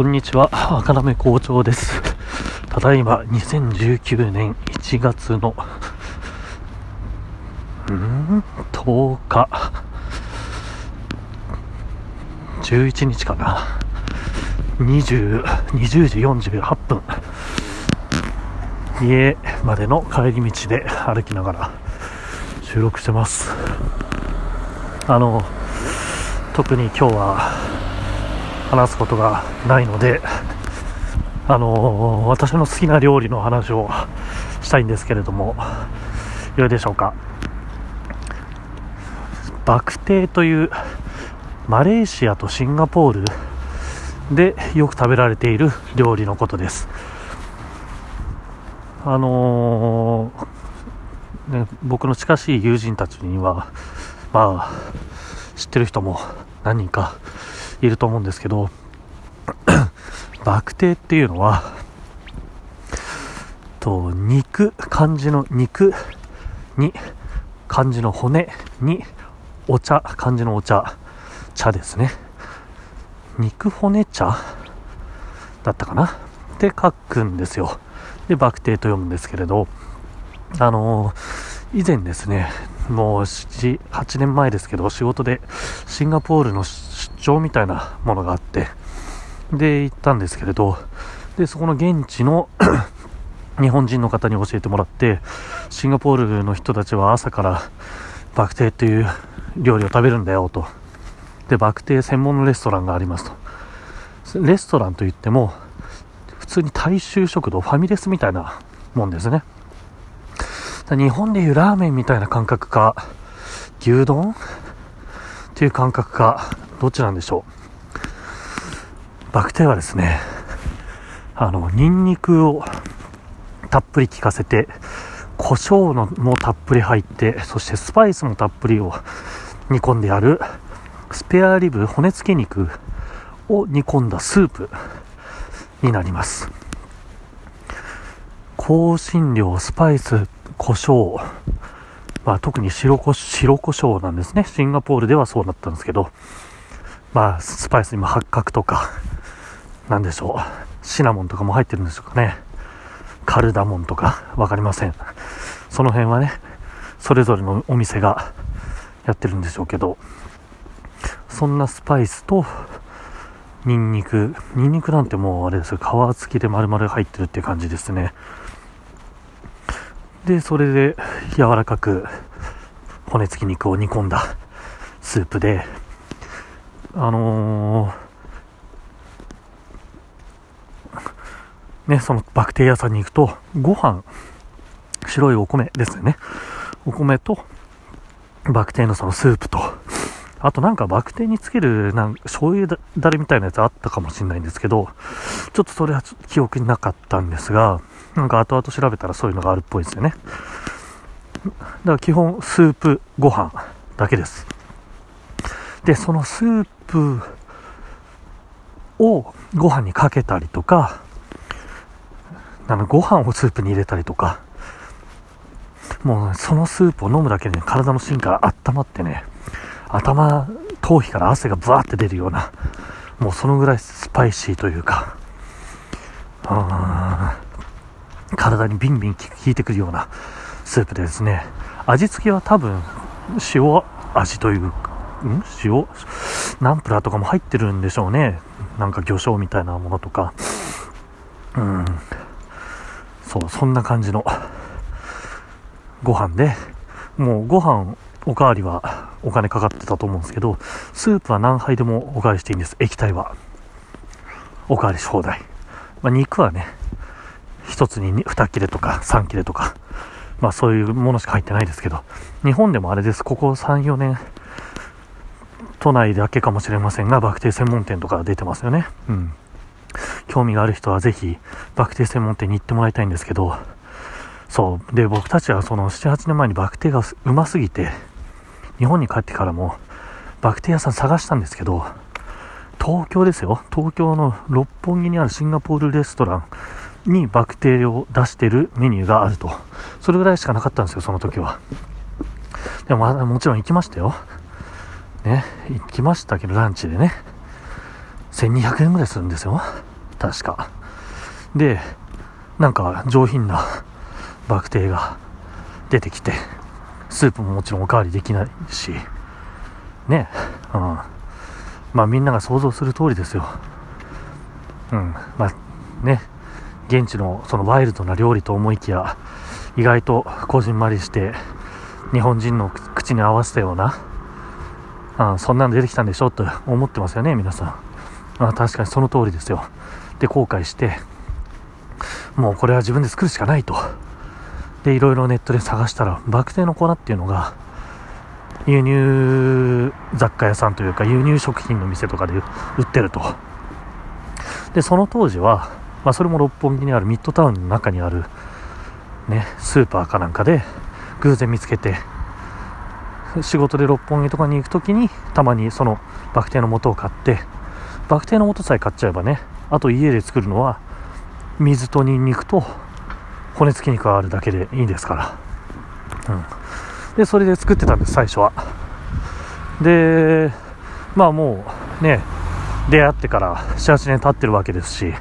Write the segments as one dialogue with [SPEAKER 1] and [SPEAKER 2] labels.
[SPEAKER 1] こんにちは、赤なめ校長です。ただいま2019年1月の、うん、10日、11日かな。20、20時48分。家までの帰り道で歩きながら収録してます。あの、特に今日は話すことがないので、あの私の好きな料理の話をしたいんですけれども、よいでしょうか。バクテーというマレーシアとシンガポールでよく食べられている料理のことです。あのーね、僕の近しい友人たちには、まあ、知ってる人も何人かいると思うんですけど、バクテっていうのは、と肉、漢字の肉に、漢字の骨に、お茶、漢字のお茶、茶ですね。肉骨茶だったかな？って書くんですよ。で、バクテと読むんですけれど、あのー、以前ですね、もう、8年前ですけど、仕事でシンガポールの出張みたいなものがあって、で、行ったんですけれど、で、そこの現地の 日本人の方に教えてもらって、シンガポールの人たちは朝からバクテーという料理を食べるんだよと。で、バクテー専門のレストランがありますと。レストランといっても、普通に大衆食堂、ファミレスみたいなもんですね。日本でいうラーメンみたいな感覚か、牛丼？っていう感覚か、どっちなんでしょう。バクテはですね、あの、ニンニクをたっぷり効かせて、胡椒のもたっぷり入って、そしてスパイスもたっぷりを煮込んである、スペアリブ骨付き肉を煮込んだスープになります。香辛料、スパイス、胡椒、まあ、特に白こ白胡椒なんですね。シンガポールではそうだったんですけど、まあ、スパイスにも八角とか、なんでしょう。シナモンとかも入ってるんでしょうかね。カルダモンとか、わかりません。その辺はね、それぞれのお店がやってるんでしょうけど、そんなスパイスと、ニンニク、ニンニクなんてもうあれですよ、皮付きで丸々入ってるっていう感じですね。で、それで柔らかく骨付き肉を煮込んだスープで、あのー、ね、そのバクテリアさんに行くと、ご飯、白いお米ですよね。お米と、バクテのそのスープと、あとなんかバクテにつけるなんか醤油だれみたいなやつあったかもしれないんですけど、ちょっとそれは記憶になかったんですが、なんか後々調べたらそういうのがあるっぽいですよね。だから基本スープ、ご飯だけです。で、そのスープをご飯にかけたりとか、あのご飯をスープに入れたりとか、もうそのスープを飲むだけで、ね、体の芯から温まってね、頭、頭皮から汗がブワーって出るような、もうそのぐらいスパイシーというか、体にビンビン効いてくるようなスープでですね、味付けは多分塩味という、ん塩？ナンプラーとかも入ってるんでしょうね。なんか魚醤みたいなものとか。うん。そう、そんな感じのご飯で、もうご飯おかわりはお金かかってたと思うんですけど、スープは何杯でもおかわりしていいんです。液体は。おかわりし放題。まあ、肉はね、一つに2切れとか3切れとか、まあそういうものしか入ってないですけど、日本でもあれです。ここ3、4年、都内だけかもしれませんが、バクテー専門店とか出てますよね。うん。興味がある人はぜひ、バクテー専門店に行ってもらいたいんですけど、そう。で、僕たちはその7、8年前にバクテーがうますぎて、日本に帰ってからも、バクテー屋さん探したんですけど、東京ですよ。東京の六本木にあるシンガポールレストランにバクテーを出してるメニューがあると。それぐらいしかなかったんですよ、その時は。でも、もちろん行きましたよ。ね、行きましたけど、ランチでね。1200円ぐらいするんですよ。確か。で、なんか上品なバクテが出てきて、スープももちろんおかわりできないし、ね、うん。まあみんなが想像する通りですよ。うん。まあね、現地のそのワイルドな料理と思いきや、意外とこじんまりして、日本人の口に合わせたような、あそんなの出てきたんでしょと 思ってますよね、皆さん。あ確かにその通りですよ。で、後悔して、もうこれは自分で作るしかないと。で、いろいろネットで探したら、バクテの粉っていうのが、輸入雑貨屋さんというか、輸入食品の店とかで売ってると。で、その当時は、まあ、それも六本木にあるミッドタウンの中にある、ね、スーパーかなんかで、偶然見つけて、仕事で六本木とかに行くときに、たまにそのバクテの素を買って、バクテの素さえ買っちゃえばね、あと家で作るのは、水とニンニクと骨付き肉があるだけでいいですから。うん。で、それで作ってたんです、最初は。で、まあもうね、出会ってから7、8年経ってるわけですし、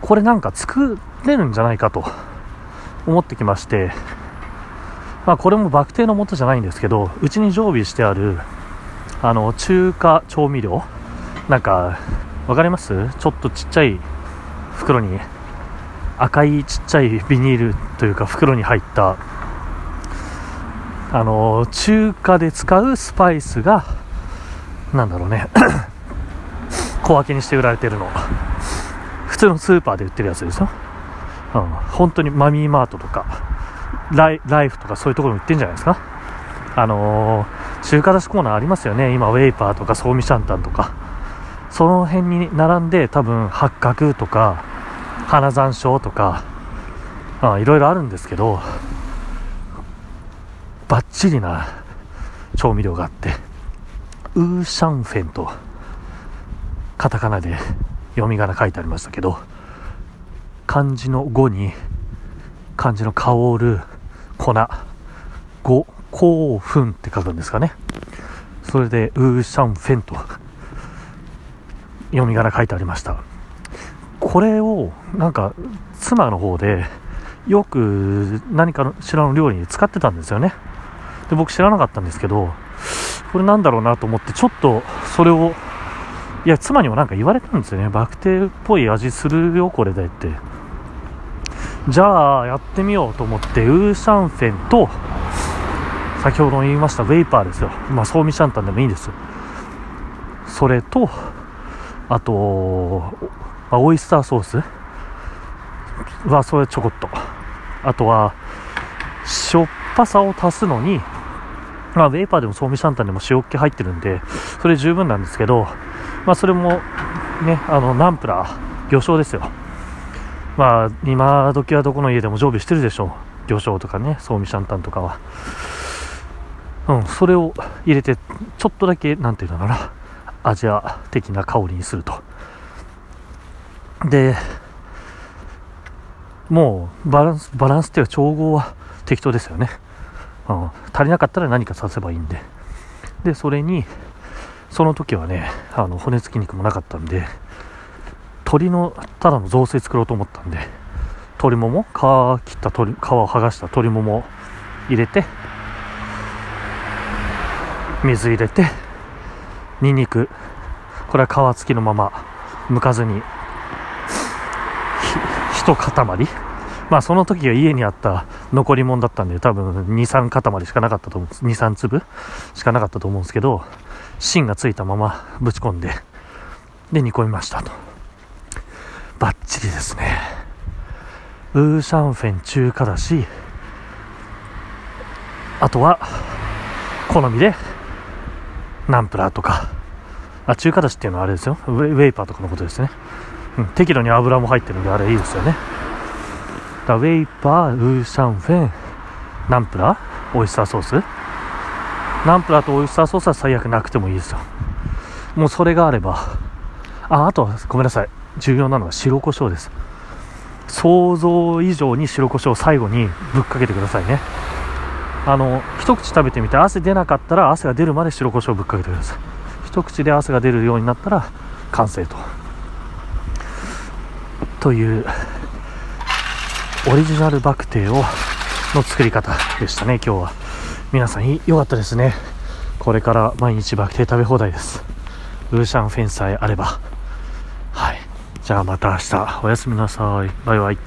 [SPEAKER 1] これなんか作れるんじゃないかと思ってきまして、まあこれもバクテのもとじゃないんですけど、うちに常備してある、あの、中華調味料。なんか、わかります？ちょっとちっちゃい袋に赤いちっちゃいビニールというか袋に入ったあの中華で使うスパイスがなんだろうね。小分けにして売られてるの。普通のスーパーで売ってるやつですよ、うん、本当にマミーマートとか。ライライフとかそういうところに売ってんじゃないですか。あのー、中華出しコーナーありますよね。今ウェイパーとかソーミシャンタンとか。その辺に並んで多分八角とか花山椒とかいろいろあるんですけどバッチリな調味料があってウーシャンフェンとカタカナで読み仮名書いてありましたけど漢字の5に漢字の香る粉。5興奮って書くんですかね。それでウーシャンフェンと読み仮名書いてありました。これをなんか妻の方でよく何かの知らぬ料理に使ってたんですよね。で僕知らなかったんですけどこれなんだろうなと思ってちょっとそれをいや妻にもなんか言われたんですよね。バクテっぽい味するよこれでって。じゃあやってみようと思ってウーシャンフェンと先ほど言いましたウェイパーですよ。まあソーミシャンタンでもいいですそれとあとまあ、オイスターソース。はそれちょこっと。あとはしょっぱさを足すのにまあ、ウェイパーでもソーミシャンタンでも塩っ気入ってるんでそれ十分なんですけど、まあ、それもねあのナンプラー魚醤ですよ。まあ今時はどこの家でも常備してるでしょう魚醤とかねソーミシャンタンとかはうんそれを入れてちょっとだけなんていうのかなアジア的な香りにするとで、もうバランス、バランスっていうか調合は適当ですよね。うん、足りなかったら何かさせばいいんで。で、それに、その時はね、あの骨付き肉もなかったんで、鶏のただの雑炊作ろうと思ったんで、鶏もも、皮切った鶏、皮を剥がした鶏もも入れて、水入れて、ニンニク、これは皮付きのまま、剥かずに1塊まあその時は家にあった残り物だったんで多分2、3塊しかなかったと思うんです。2、3粒しかなかったと思うんですけど、芯がついたままぶち込んで、で煮込みましたと。バッチリですね。ウーシャンフェン中華だし、あとは、好みで、ナンプラーとか、あ、中華だしっていうのはあれですよ。ウェイパーとかのことですね。うん、適度に油も入ってるんであれいいですよねだウェイパーウーシャンフェンナンプラーオイスターソースナンプラーとオイスターソースは最悪なくてもいいですよもうそれがあればああとはごめんなさい重要なのは白胡椒です。想像以上に白胡椒を最後にぶっかけてくださいね。あの一口食べてみて汗出なかったら汗が出るまで白胡椒をぶっかけてください。一口で汗が出るようになったら完成と。というオリジナルバクテーをの作り方でしたね今日は。皆さん良かったですね。これから毎日バクテー食べ放題です。ウーシャンフェンさえあれば。じゃあまた明日。おやすみなさい。バイバイ。